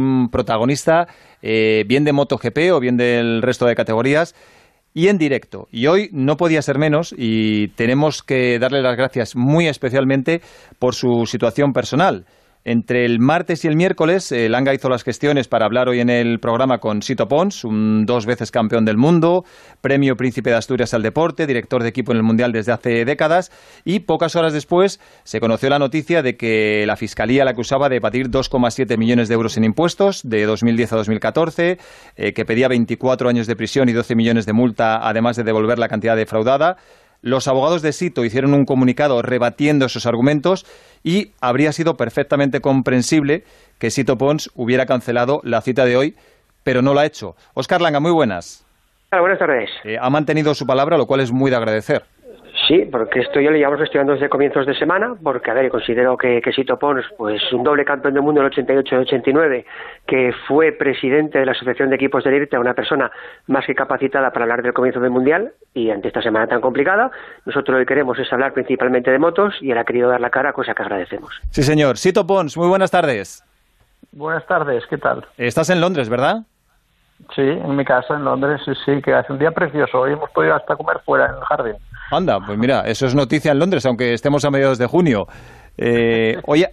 un protagonista, eh, bien de MotoGP o bien del resto de categorías, y en directo. Y hoy no podía ser menos y tenemos que darle las gracias muy especialmente por su situación personal. Entre el martes y el miércoles, el Langa hizo las gestiones para hablar hoy en el programa con Sito Pons, un dos veces campeón del mundo, premio Príncipe de Asturias al deporte, director de equipo en el Mundial desde hace décadas, y pocas horas después se conoció la noticia de que la Fiscalía la acusaba de evadir 2,7 millones de euros en impuestos de 2010 a 2014, eh, que pedía 24 años de prisión y 12 millones de multa, además de devolver la cantidad defraudada. Los abogados de Sito hicieron un comunicado rebatiendo esos argumentos y habría sido perfectamente comprensible que Sito Pons hubiera cancelado la cita de hoy, pero no lo ha hecho. Oscar Langa, muy buenas. buenas tardes. Eh, ha mantenido su palabra, lo cual es muy de agradecer. Sí, porque esto yo le llevamos estudiando desde comienzos de semana, porque, a ver, considero que, que Sito Pons, pues un doble campeón del mundo en el 88 y el 89, que fue presidente de la Asociación de Equipos de Élite, una persona más que capacitada para hablar del comienzo del Mundial, y ante esta semana tan complicada, nosotros lo que queremos es hablar principalmente de motos, y él ha querido dar la cara, cosa que agradecemos. Sí, señor. Sito Pons, muy buenas tardes. Buenas tardes, ¿qué tal? Estás en Londres, ¿verdad? Sí, en mi casa en Londres, sí, sí, que hace un día precioso. Hoy hemos podido hasta comer fuera en el jardín. Anda, pues mira, eso es noticia en Londres, aunque estemos a mediados de junio. Eh, oye,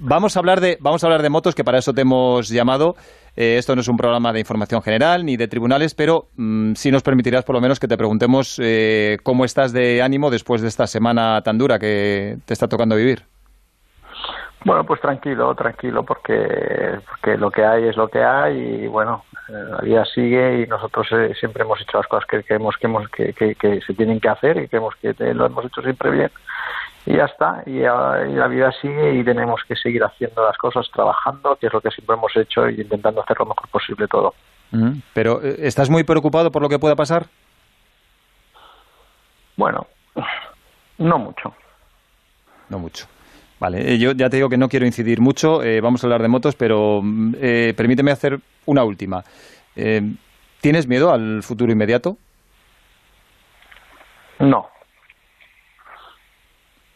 vamos a hablar de vamos a hablar de motos, que para eso te hemos llamado. Eh, esto no es un programa de información general ni de tribunales, pero mm, sí nos permitirás por lo menos que te preguntemos eh, cómo estás de ánimo después de esta semana tan dura que te está tocando vivir. Bueno, pues tranquilo, tranquilo, porque, porque lo que hay es lo que hay y bueno, la vida sigue y nosotros eh, siempre hemos hecho las cosas que creemos que, hemos, que, que, se tienen que hacer y creemos que lo hemos hecho siempre bien. Y ya está y, la vida sigue y tenemos que seguir haciendo las cosas trabajando que es lo que siempre hemos hecho y intentando hacer lo mejor posible todo. Pero eh, estás muy preocupado por lo que pueda pasar bueno no mucho. No mucho Vale, eh, yo ya te digo que no quiero incidir mucho, eh, vamos a hablar de motos, pero mm, eh, permíteme hacer una última. ¿Tienes miedo al futuro inmediato? No.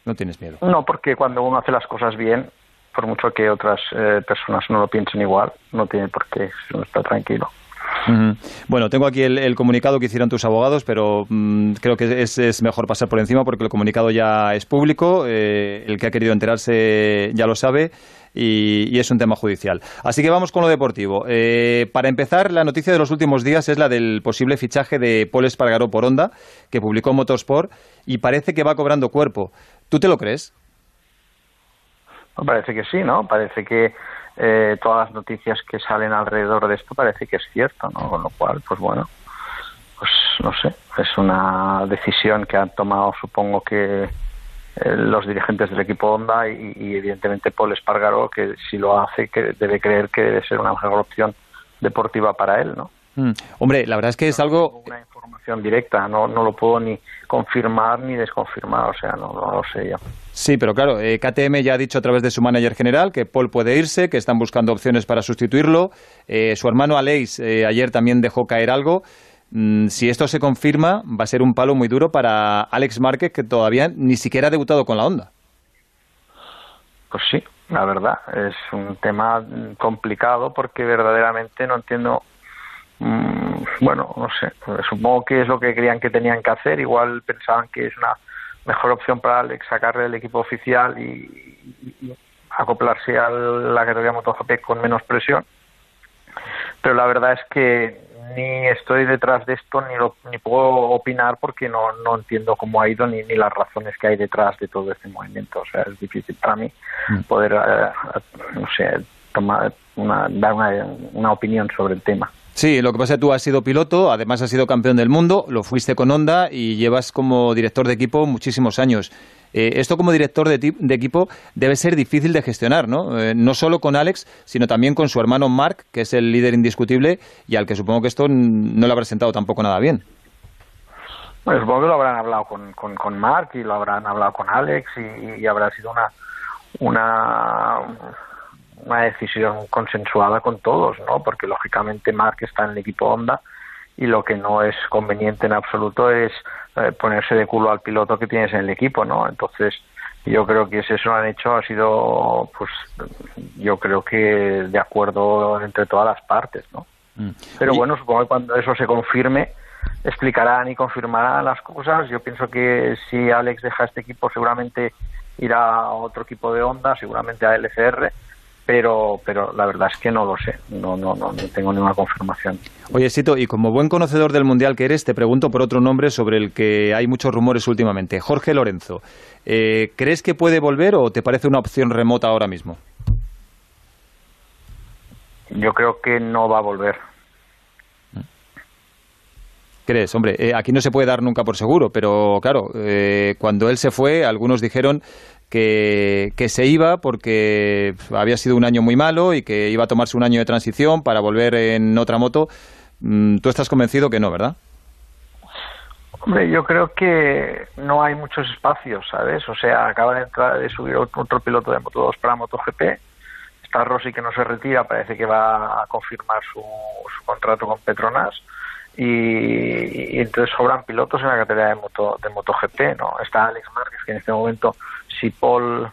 No tienes miedo. No, porque cuando uno hace las cosas bien, por mucho que otras personas no lo piensen igual, no tiene por qué, uno está tranquilo. Bueno, tengo aquí el, comunicado que hicieron tus abogados, pero mm, creo que es, mejor pasar por encima porque el comunicado ya es público, eh, el que ha querido enterarse ya lo sabe. Y, es un tema judicial. Así que vamos con lo deportivo. Eh, para empezar, la noticia de los últimos días es la del posible fichaje de Paul Espargaró por Honda, que publicó Motorsport, y parece que va cobrando cuerpo. ¿Tú te lo crees? Parece que sí, ¿no? Parece que eh, todas las noticias que salen alrededor de esto parece que es cierto, ¿no? Con lo cual, pues bueno, pues no sé, es una decisión que han tomado, supongo que eh, los dirigentes del equipo Honda y, evidentemente Paul Espargaro, que si lo hace, que debe creer que debe ser una mejor opción deportiva para él, ¿no? Mm. Hombre, la verdad es que es algo... Una información directa, no, no lo puedo ni confirmar ni desconfirmar, o sea, no, no lo sé yo. Sí, pero claro, eh, KTM ya ha dicho a través de su manager general que Paul puede irse, que están buscando opciones para sustituirlo. Eh, su hermano Aleix eh, ayer también dejó caer algo. Mm, si esto se confirma, va a ser un palo muy duro para Alex Márquez, que todavía ni siquiera ha debutado con la Honda. Pues sí, la verdad, es un tema complicado porque verdaderamente no entiendo bueno, no sé, supongo que es lo que creían que tenían que hacer, igual pensaban que es una mejor opción para Alex sacarle el equipo oficial y, acoplarse a la categoría MotoGP con menos presión. Pero la verdad es que ni estoy detrás de esto ni lo, ni puedo opinar porque no, no entiendo cómo ha ido ni, ni las razones que hay detrás de todo este movimiento. O sea, es difícil para mí mm. poder, eh, no sé, tomar una, dar una, una opinión sobre el tema. Sí, lo que pasa es que tú has sido piloto, además has sido campeón del mundo, lo fuiste con Honda y llevas como director de equipo muchísimos años. Eh, esto como director de, equipo debe ser difícil de gestionar, ¿no? Eh, no solo con Alex, sino también con su hermano Mark, que es el líder indiscutible y al que supongo que esto no le ha presentado tampoco nada bien. Bueno, supongo que lo habrán hablado con, con, Mark y lo habrán hablado con Alex y, y habrá sido una, una una decisión consensuada con todos, ¿no? Porque lógicamente Mark está en el equipo Honda y lo que no es conveniente en absoluto es eh, ponerse de culo al piloto que tienes en el equipo, ¿no? Entonces, yo creo que si eso lo han hecho ha sido, pues, yo creo que de acuerdo entre todas las partes, ¿no? Mm. Pero bueno, supongo que cuando eso se confirme, explicarán y confirmarán las cosas. Yo pienso que si Alex deja este equipo, seguramente irá a otro equipo de onda, seguramente a LCR pero, pero la verdad es que no lo sé, no, no, no, no tengo ninguna confirmación. Oye, Sito, y como buen conocedor del Mundial que eres, te pregunto por otro nombre sobre el que hay muchos rumores últimamente, Jorge Lorenzo. Eh, ¿Crees que puede volver o te parece una opción remota ahora mismo? Yo creo que no va a volver. ¿Crees? Hombre, eh, aquí no se puede dar nunca por seguro, pero claro, eh, cuando él se fue, algunos dijeron que, se iba porque había sido un año muy malo y que iba a tomarse un año de transición para volver en otra moto. Mm, tú estás convencido que no, ¿verdad? Hombre, yo creo que no hay muchos espacios, ¿sabes? O sea, acaba de, entrar, de subir otro piloto de Moto2 para MotoGP. Está Rossi que no se retira, parece que va a confirmar su, contrato con Petronas. Y, entonces sobran pilotos en la categoría de moto de MotoGP, ¿no? Está Alex Márquez que en este momento si Paul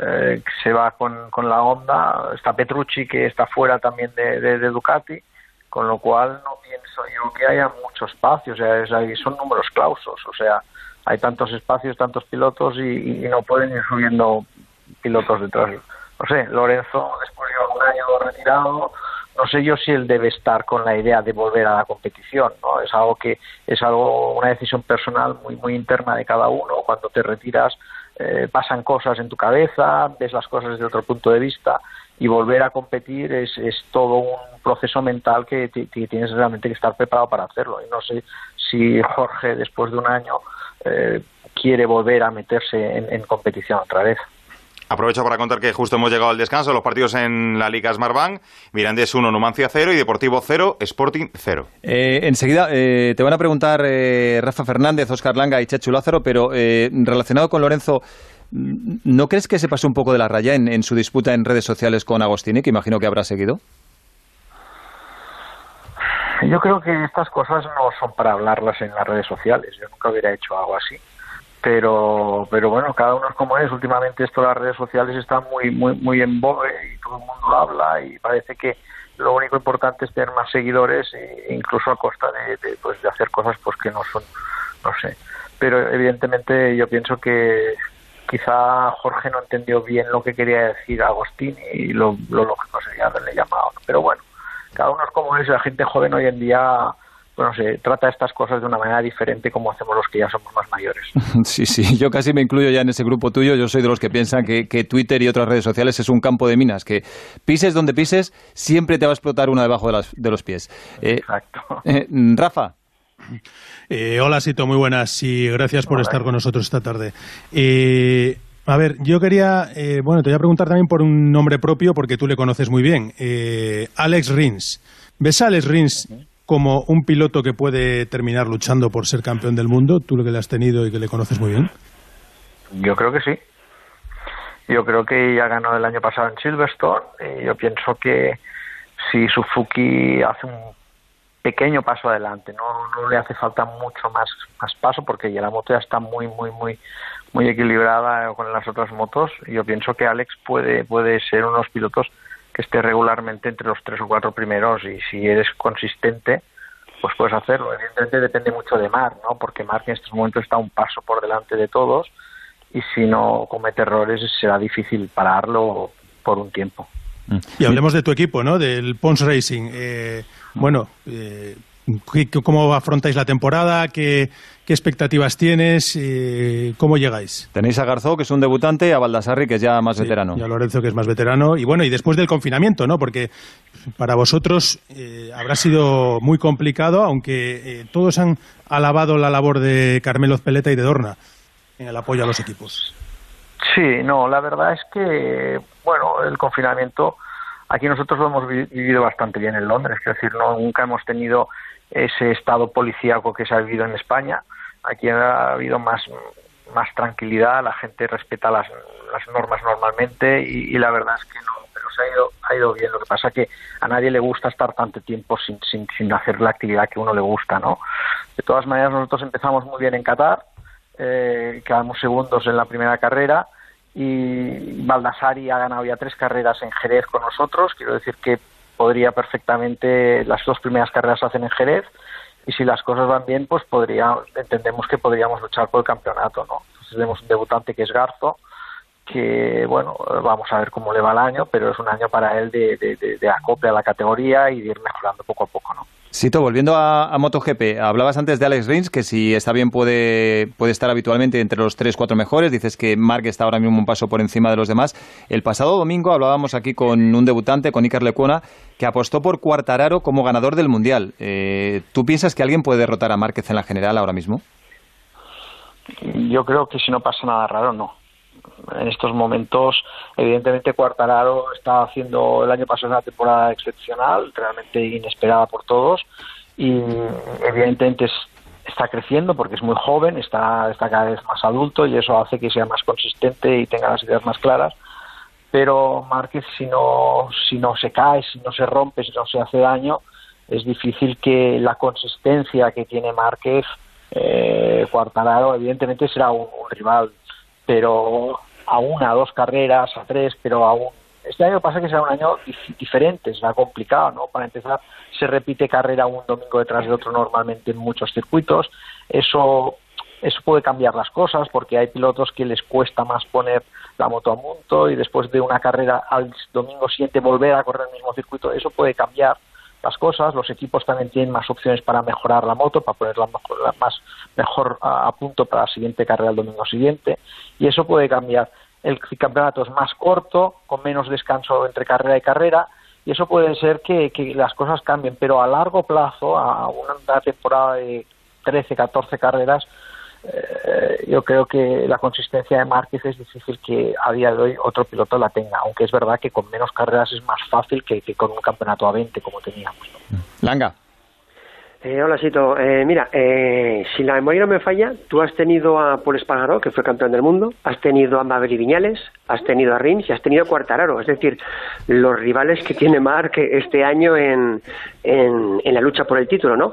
eh, se va con, con, la Honda, está Petrucci que está fuera también de, de, Ducati, con lo cual no pienso yo que haya mucho espacio, o sea, son números clausos, o sea, hay tantos espacios, tantos pilotos y, no pueden ir subiendo pilotos detrás. No sé, Lorenzo después de un año retirado, no sé yo si él debe estar con la idea de volver a la competición, ¿no? Es algo que es algo una decisión personal muy muy interna de cada uno. Cuando te retiras eh, pasan cosas en tu cabeza, ves las cosas desde otro punto de vista y volver a competir es, es todo un proceso mental que, tienes realmente que estar preparado para hacerlo. Y no sé si Jorge, después de un año, eh, quiere volver a meterse en competición otra vez. Aprovecho para contar que justo hemos llegado al descanso. Los partidos en la Liga Smartbank. Mirandés 1, Numancia 0 y Deportivo 0, Sporting 0. Eh, enseguida eh, te van a preguntar eh, Rafa Fernández, Oscar Langa y Chechu Lázaro, pero relacionado con Lorenzo, ¿no crees que se pasó un poco de la raya en, su disputa en redes sociales con Agostini, que imagino que habrá seguido? Yo creo que estas cosas no son para hablarlas en las redes sociales. Yo nunca hubiera hecho algo así pero pero bueno cada uno es como es. Últimamente esto las redes sociales están muy muy muy en boga y todo el mundo habla y parece que lo único importante es tener más seguidores e incluso a costa de, pues de hacer cosas pues que no son no sé. Pero evidentemente yo pienso que quizá Jorge no entendió bien lo que quería decir Agostín y lo, lo lógico sería haberle llamado pero bueno cada uno es como es. La gente joven hoy en día bueno, se trata estas cosas de una manera diferente como hacemos los que ya somos más mayores. Sí, sí, yo casi me incluyo ya en ese grupo tuyo. Yo soy de los que piensan que, Twitter y otras redes sociales es un campo de minas, que pises donde pises, siempre te va a explotar una debajo de, las, de los pies. Eh, Exacto. Eh, Rafa. Eh, hola, Sito, muy buenas y gracias por estar con nosotros esta tarde. a ver, yo quería, bueno, te voy a preguntar también por un nombre propio porque tú le conoces muy bien. Alex Rins. ¿Ves a Alex Rins como un piloto que puede terminar luchando por ser campeón del mundo, tú lo que le has tenido y que le conoces muy bien? Yo creo que sí. Yo creo que ya ganó el año pasado en Silverstone y yo pienso que si Suzuki hace un pequeño paso adelante, no, no le hace falta mucho más, más paso porque ya la moto ya está muy, muy, muy, muy equilibrada con las otras motos. Yo pienso que Alex puede, puede ser unos pilotos que esté regularmente entre los tres o cuatro primeros y si eres consistente, pues puedes hacerlo. Evidentemente depende mucho de Marc, ¿no? Porque Marc en estos momentos está un paso por delante de todos y si no comete errores será difícil pararlo por un tiempo. Y hablemos de tu equipo, ¿no? Del Pons Racing. Eh, bueno, eh, ¿Cómo afrontáis la temporada? ¿Qué, expectativas tienes? ¿Cómo llegáis? Tenéis a Garzó, que es un debutante, y a Baldassarri, que es ya más veterano. Y a Lorenzo, que es más veterano. Y bueno, y después del confinamiento, ¿no? Porque para vosotros eh, habrá sido muy complicado, aunque eh, todos han alabado la labor de Carmelo Peleta y de Dorna en el apoyo a los equipos. Sí, no, la verdad es que, bueno, el confinamiento aquí nosotros lo hemos vivido bastante bien en Londres, es decir, no, nunca hemos tenido ese estado policíaco que se ha vivido en España. Aquí ha habido más, más tranquilidad, la gente respeta las, las normas normalmente y, la verdad es que no, pero se ha ido, ha ido bien. Lo que pasa es que a nadie le gusta estar tanto tiempo sin, sin, sin hacer la actividad que uno le gusta, ¿no? De todas maneras, nosotros empezamos muy bien en Qatar, eh, quedamos segundos en la primera carrera y Baldassari ha ganado ya tres carreras en Jerez con nosotros. Quiero decir que podría perfectamente, las dos primeras carreras se hacen en Jerez y si las cosas van bien, pues podría, entendemos que podríamos luchar por el campeonato, ¿no? tenemos un debutante que es Garzo, que bueno, vamos a ver cómo le va el año, pero es un año para él de, de, de acople a la categoría y de ir mejorando poco a poco, ¿no? Sito, volviendo a, MotoGP, hablabas antes de Alex Rins, que si está bien puede, puede estar habitualmente entre los 3-4 mejores. Dices que Mark está ahora mismo un paso por encima de los demás. El pasado domingo hablábamos aquí con un debutante, con Iker Lecuona, que apostó por Cuartararo como ganador del Mundial. Eh, ¿Tú piensas que alguien puede derrotar a Márquez en la general ahora mismo? Yo creo que si no pasa nada raro, no en estos momentos, evidentemente, Cuartararo está haciendo el año pasado una temporada excepcional, realmente inesperada por todos, y evidentemente está creciendo porque es muy joven, está, está cada vez más adulto y eso hace que sea más consistente y tenga las ideas más claras. Pero Márquez, si no, si no se cae, si no se rompe, si no se hace daño, es difícil que la consistencia que tiene Márquez, eh, Cuartararo, evidentemente será un rival pero a una, a dos carreras, a tres, pero aún. Este año pasa que será un año diferente, será complicado, ¿no? Para empezar, se repite carrera un domingo detrás de otro normalmente en muchos circuitos. Eso, eso puede cambiar las cosas porque hay pilotos que les cuesta más poner la moto a punto y después de una carrera al domingo siguiente volver a correr el mismo circuito. Eso puede cambiar las cosas. Los equipos también tienen más opciones para mejorar la moto, para ponerla mejor, más mejor a, punto para la siguiente carrera el domingo siguiente. Y eso puede cambiar. El campeonato es más corto, con menos descanso entre carrera y carrera, y eso puede ser que, las cosas cambien, pero a largo plazo, a una temporada de 13, 14 carreras, eh, yo creo que la consistencia de Márquez es difícil que a día de hoy otro piloto la tenga, aunque es verdad que con menos carreras es más fácil que, con un campeonato a 20 como teníamos. Langa. Eh, hola, Sito. Eh, mira, eh, si la memoria no me falla, tú has tenido a Paul Espargaró, que fue campeón del mundo, has tenido a Maverick Viñales, has tenido a Rins y has tenido a Cuartararo. Es decir, los rivales que tiene Marc este año en, en, en la lucha por el título, ¿no?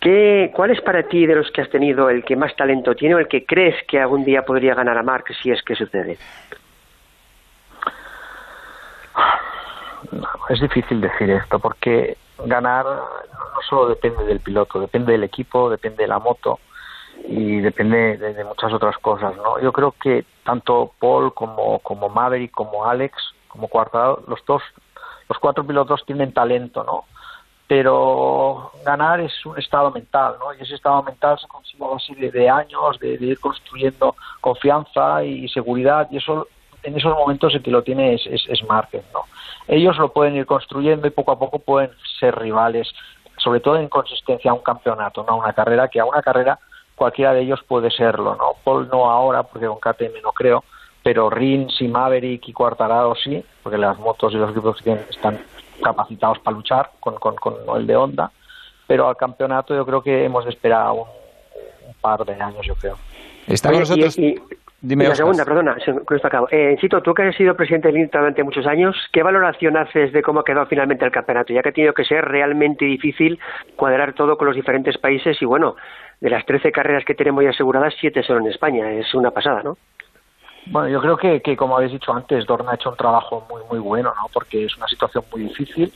¿Qué, ¿Cuál es para ti de los que has tenido el que más talento tiene o el que crees que algún día podría ganar a Mark si es que sucede? Es difícil decir esto porque ganar no solo depende del piloto, depende del equipo, depende de la moto y depende de, muchas otras cosas. ¿no? Yo creo que tanto Paul como, como Maverick, como Alex, como Cuartado, los dos, los cuatro pilotos tienen talento, ¿no? Pero ganar es un estado mental, ¿no? Y ese estado mental se consigue a base de, años, de, ir construyendo confianza y seguridad, y eso en esos momentos el que lo tiene es, es, ¿no? Ellos lo pueden ir construyendo y poco a poco pueden ser rivales, sobre todo en consistencia a un campeonato, no a una carrera, que a una carrera cualquiera de ellos puede serlo, ¿no? Paul no ahora, porque con KTM no creo, pero Rins y Maverick y Cuartararo sí, porque las motos y los equipos están capacitados para luchar con, con, el de Honda, pero al campeonato yo creo que hemos de esperar un, par de años, yo creo. Está con nosotros. Dime la segunda, perdona, con esto acabo. Eh, Cito, tú que has sido presidente del INTA durante muchos años, ¿qué valoración haces de cómo ha quedado finalmente el campeonato? Ya que ha tenido que ser realmente difícil cuadrar todo con los diferentes países y bueno, de las 13 carreras que tenemos ya aseguradas, 7 son en España. Es una pasada, ¿no? Bueno, yo creo que, que, como habéis dicho antes, Dorna ha hecho un trabajo muy muy bueno, ¿no? Porque es una situación muy difícil,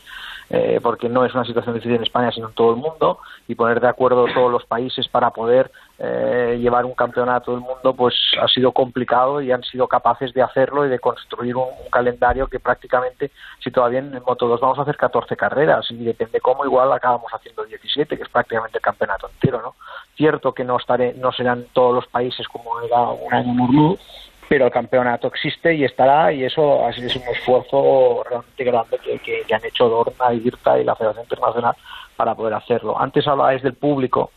eh, porque no es una situación difícil en España, sino en todo el mundo, y poner de acuerdo todos los países para poder eh, llevar un campeonato del mundo, pues ha sido complicado y han sido capaces de hacerlo y de construir un, calendario que prácticamente, si todavía en Moto 2 vamos a hacer 14 carreras, y depende cómo, igual acabamos haciendo 17, que es prácticamente el campeonato entero, ¿no? Cierto que no, estaré, no serán todos los países como era un año normal, pero el campeonato existe y estará y eso es un esfuerzo realmente grande que, que, han hecho Dorna, IRTA y la Federación Internacional para poder hacerlo. Antes hablabais del público.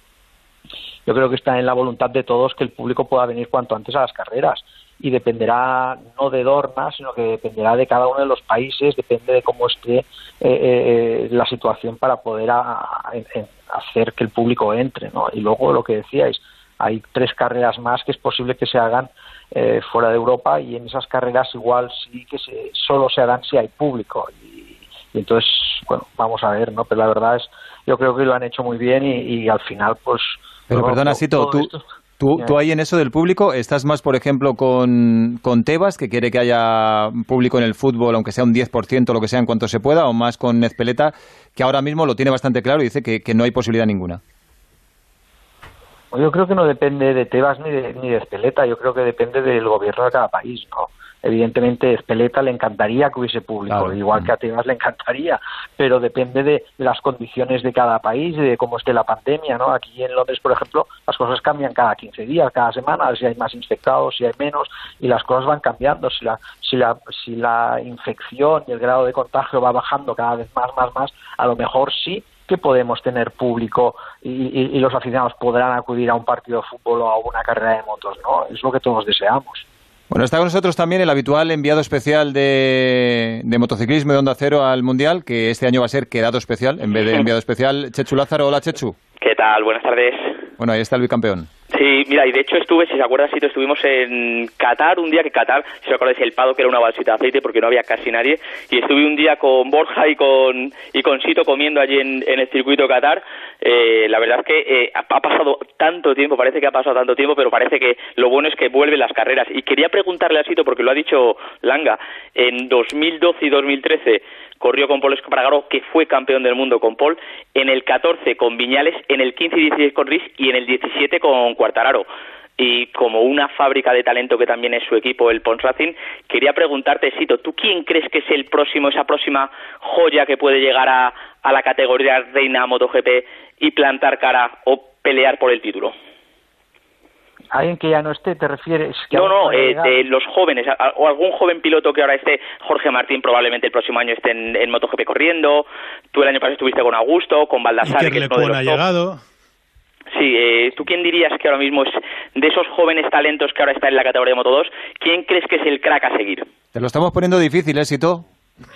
Yo creo que está en la voluntad de todos que el público pueda venir cuanto antes a las carreras y dependerá no de Dorna, sino que dependerá de cada uno de los países, depende de cómo esté eh, eh, la situación para poder hacer que el público entre. ¿no? Y luego lo que decíais, hay tres carreras más que es posible que se hagan eh, fuera de Europa y en esas carreras igual sí que se, solo se harán si hay público. Y, entonces bueno vamos a ver no pero la verdad es yo creo que lo han hecho muy bien y, al final pues pero perdona Sito tú ¿Tú, tú ahí en eso del público estás más, por ejemplo, con, con Tebas, que quiere que haya público en el fútbol, aunque sea un 10% lo que sea en cuanto se pueda, o más con Nezpeleta, que ahora mismo lo tiene bastante claro y dice que, que no hay posibilidad ninguna? Yo creo que no depende de Tebas ni de, ni de Espeleta, yo creo que depende del gobierno de cada país, ¿no? Evidentemente, a Espeleta le encantaría que hubiese público, igual que a Tebas le encantaría, pero depende de las condiciones de cada país y de cómo esté la pandemia, ¿no? Aquí en Londres, por ejemplo, las cosas cambian cada 15 días, cada semana, si hay más infectados, si hay menos, y las cosas van cambiando. Si la, si la, si la infección y el grado de contagio va bajando cada vez más, más, más, a lo mejor sí que podemos tener público y, los aficionados podrán acudir a un partido de fútbol o a una carrera de motos, ¿no? Es lo que todos deseamos. Bueno, está con nosotros también el habitual enviado especial de, motociclismo de Onda Cero al Mundial, que este año va a ser quedado especial en vez de enviado especial. Chechu Lázaro, hola Chechu. ¿Qué tal? Buenas tardes. Bueno, ahí está el bicampeón. Sí, mira, y de hecho estuve, si se acuerdan, si estuvimos en Qatar un día que Qatar, si os acordáis, el Pado que era una balsita de aceite porque no había casi nadie, y estuve un día con Borja y con y con Sito comiendo allí en, el circuito Qatar. Eh, la verdad es que eh, ha pasado tanto tiempo, parece que ha pasado tanto tiempo, pero parece que lo bueno es que vuelven las carreras. Y quería preguntarle a Sito, porque lo ha dicho Langa, en 2012 y 2013 corrió con Paul Espargaro, que fue campeón del mundo con Paul, en el 14 con Viñales, en el 15 y 16 con Riz y en el 17 con Cuartararo. Y como una fábrica de talento que también es su equipo, el Pons Racing, quería preguntarte, Sito, ¿tú quién crees que es el próximo, esa próxima joya que puede llegar a, a la categoría reina MotoGP y plantar cara o pelear por el título? Alguien que ya no esté, ¿te refieres? Que no, no, eh, de los jóvenes, o algún joven piloto que ahora esté, Jorge Martín probablemente el próximo año esté en, MotoGP corriendo, tú el año pasado estuviste con Augusto, con Baldassare, que es uno de los ha llegado. Sí, eh, ¿tú quién dirías que ahora mismo es de esos jóvenes talentos que ahora están en la categoría de Moto 2, quién crees que es el crack a seguir? Te lo estamos poniendo difícil, ¿eh, Sito?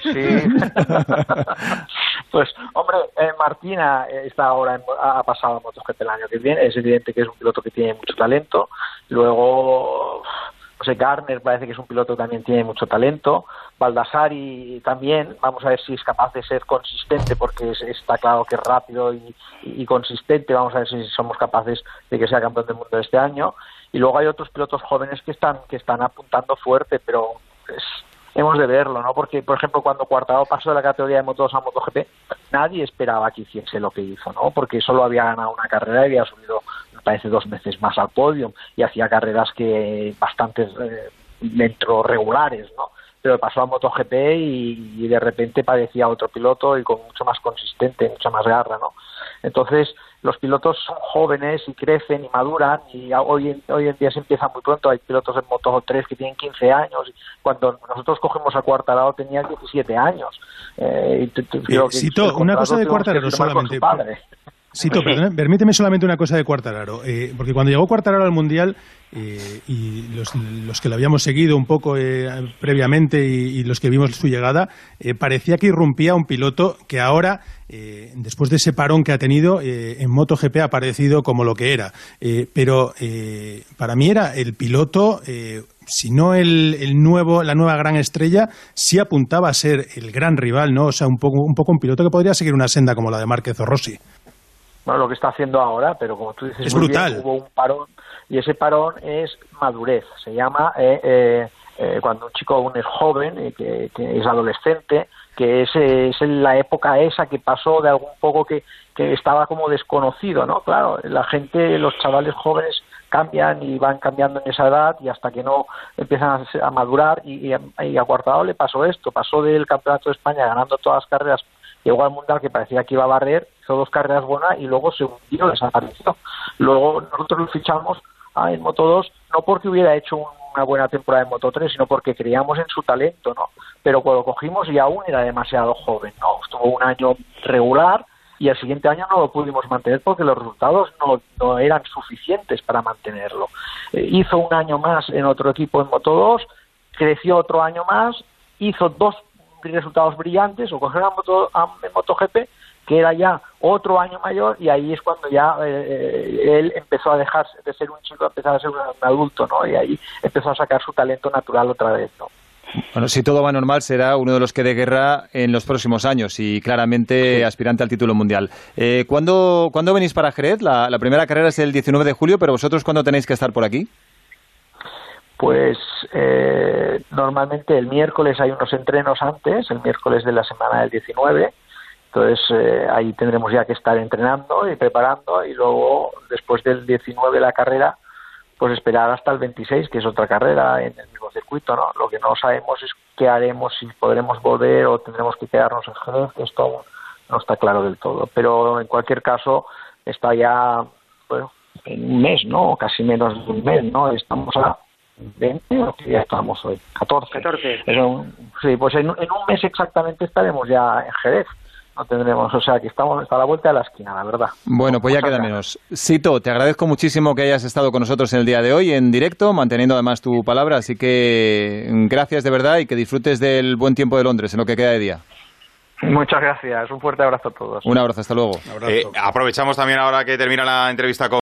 Sí. pues, hombre, eh, Martina está ahora ha pasado a MotoGP el año que viene. Es evidente que es un piloto que tiene mucho talento. Luego, José Garner parece que es un piloto que también tiene mucho talento. Baldassari también, vamos a ver si es capaz de ser consistente, porque está claro que es rápido y, consistente. Vamos a ver si somos capaces de que sea campeón del mundo este año. Y luego hay otros pilotos jóvenes que están, que están apuntando fuerte, pero es, hemos de verlo, ¿no? Porque, por ejemplo, cuando Cuartado pasó de la categoría de motos a MotoGP, nadie esperaba que hiciese lo que hizo, ¿no? Porque solo había ganado una carrera y había subido, me parece, dos veces más al podio y hacía carreras que bastante eh, dentro regulares, ¿no? Pero pasó a MotoGP y, y de repente parecía otro piloto y con mucho más consistente, mucha más garra, ¿no? Entonces, los pilotos son jóvenes y crecen y maduran y hoy en, hoy en día se empieza muy pronto. Hay pilotos en Moto 3 que tienen 15 años. Y cuando nosotros cogemos a Cuartararo tenía 17 años. Eh, una cosa de Cuartararo solamente. Permíteme solamente una cosa de Cuartararo, eh, porque cuando llegó Cuartararo al Mundial, eh, y los, que lo habíamos seguido un poco eh, previamente y, los que vimos su llegada, parecía que irrumpía un piloto que ahora, después de ese parón que ha tenido, en MotoGP ha aparecido como lo que era. pero para mí era el piloto si no el, el, nuevo, la nueva gran estrella, sí apuntaba a ser el gran rival, ¿no? O sea, un poco un, poco un piloto que podría seguir una senda como la de Márquez o Rossi bueno, lo que está haciendo ahora, pero como tú dices, es brutal. hubo un parón y ese parón es madurez. Se llama eh, eh, eh, cuando un chico aún es joven, que, que, es adolescente, que es, es la época esa que pasó de algún poco que, que estaba como desconocido, ¿no? Claro, la gente, los chavales jóvenes cambian y van cambiando en esa edad y hasta que no empiezan a, madurar y, y, a Cuartado le pasó esto, pasó del Campeonato de España ganando todas las carreras llegó al Mundial que parecía que iba a barrer, hizo dos carreras buenas y luego se hundió, desapareció. Luego nosotros lo fichamos en Moto 2 no porque hubiera hecho una buena temporada en Moto 3, sino porque creíamos en su talento, ¿no? Pero cuando cogimos y aún era demasiado joven, ¿no? Estuvo un año regular y el siguiente año no lo pudimos mantener porque los resultados no, no eran suficientes para mantenerlo. Eh, hizo un año más en otro equipo en Moto 2, creció otro año más, hizo dos resultados brillantes o coger a, moto, a MotoGP que era ya otro año mayor y ahí es cuando ya eh, eh, él empezó a dejar de ser un chico a empezar a ser un, adulto, ¿no? Y ahí empezó a sacar su talento natural otra vez, ¿no? Bueno, si todo va normal, será uno de los que de guerra en los próximos años y claramente aspirante al título mundial. Eh, ¿cuándo, ¿cuándo, venís para Jerez? La, la, primera carrera es el 19 de julio, pero vosotros ¿cuándo tenéis que estar por aquí? Pues eh, normalmente el miércoles hay unos entrenos antes, el miércoles de la semana del 19, entonces eh, ahí tendremos ya que estar entrenando y preparando y luego después del 19 la carrera pues esperar hasta el 26 que es otra carrera en el mismo circuito, ¿no? Lo que no sabemos es qué haremos, si podremos volver o tendremos que quedarnos en Jerez, esto no está claro del todo, pero en cualquier caso está ya bueno, en un mes, ¿no? Casi menos de un mes, ¿no? Estamos a 20 o que ya estamos hoy, 14. 14. sí, pues en, en un mes exactamente estaremos ya en Jerez no tendremos. O sea, que estamos a la vuelta de la esquina, la verdad. Bueno, pues ya queda menos. Sito, te agradezco muchísimo que hayas estado con nosotros en el día de hoy, en directo, manteniendo además tu palabra. Así que gracias de verdad y que disfrutes del buen tiempo de Londres en lo que queda de día. Muchas gracias. Un fuerte abrazo a todos. Un abrazo, hasta luego. Eh, aprovechamos también ahora que termina la entrevista con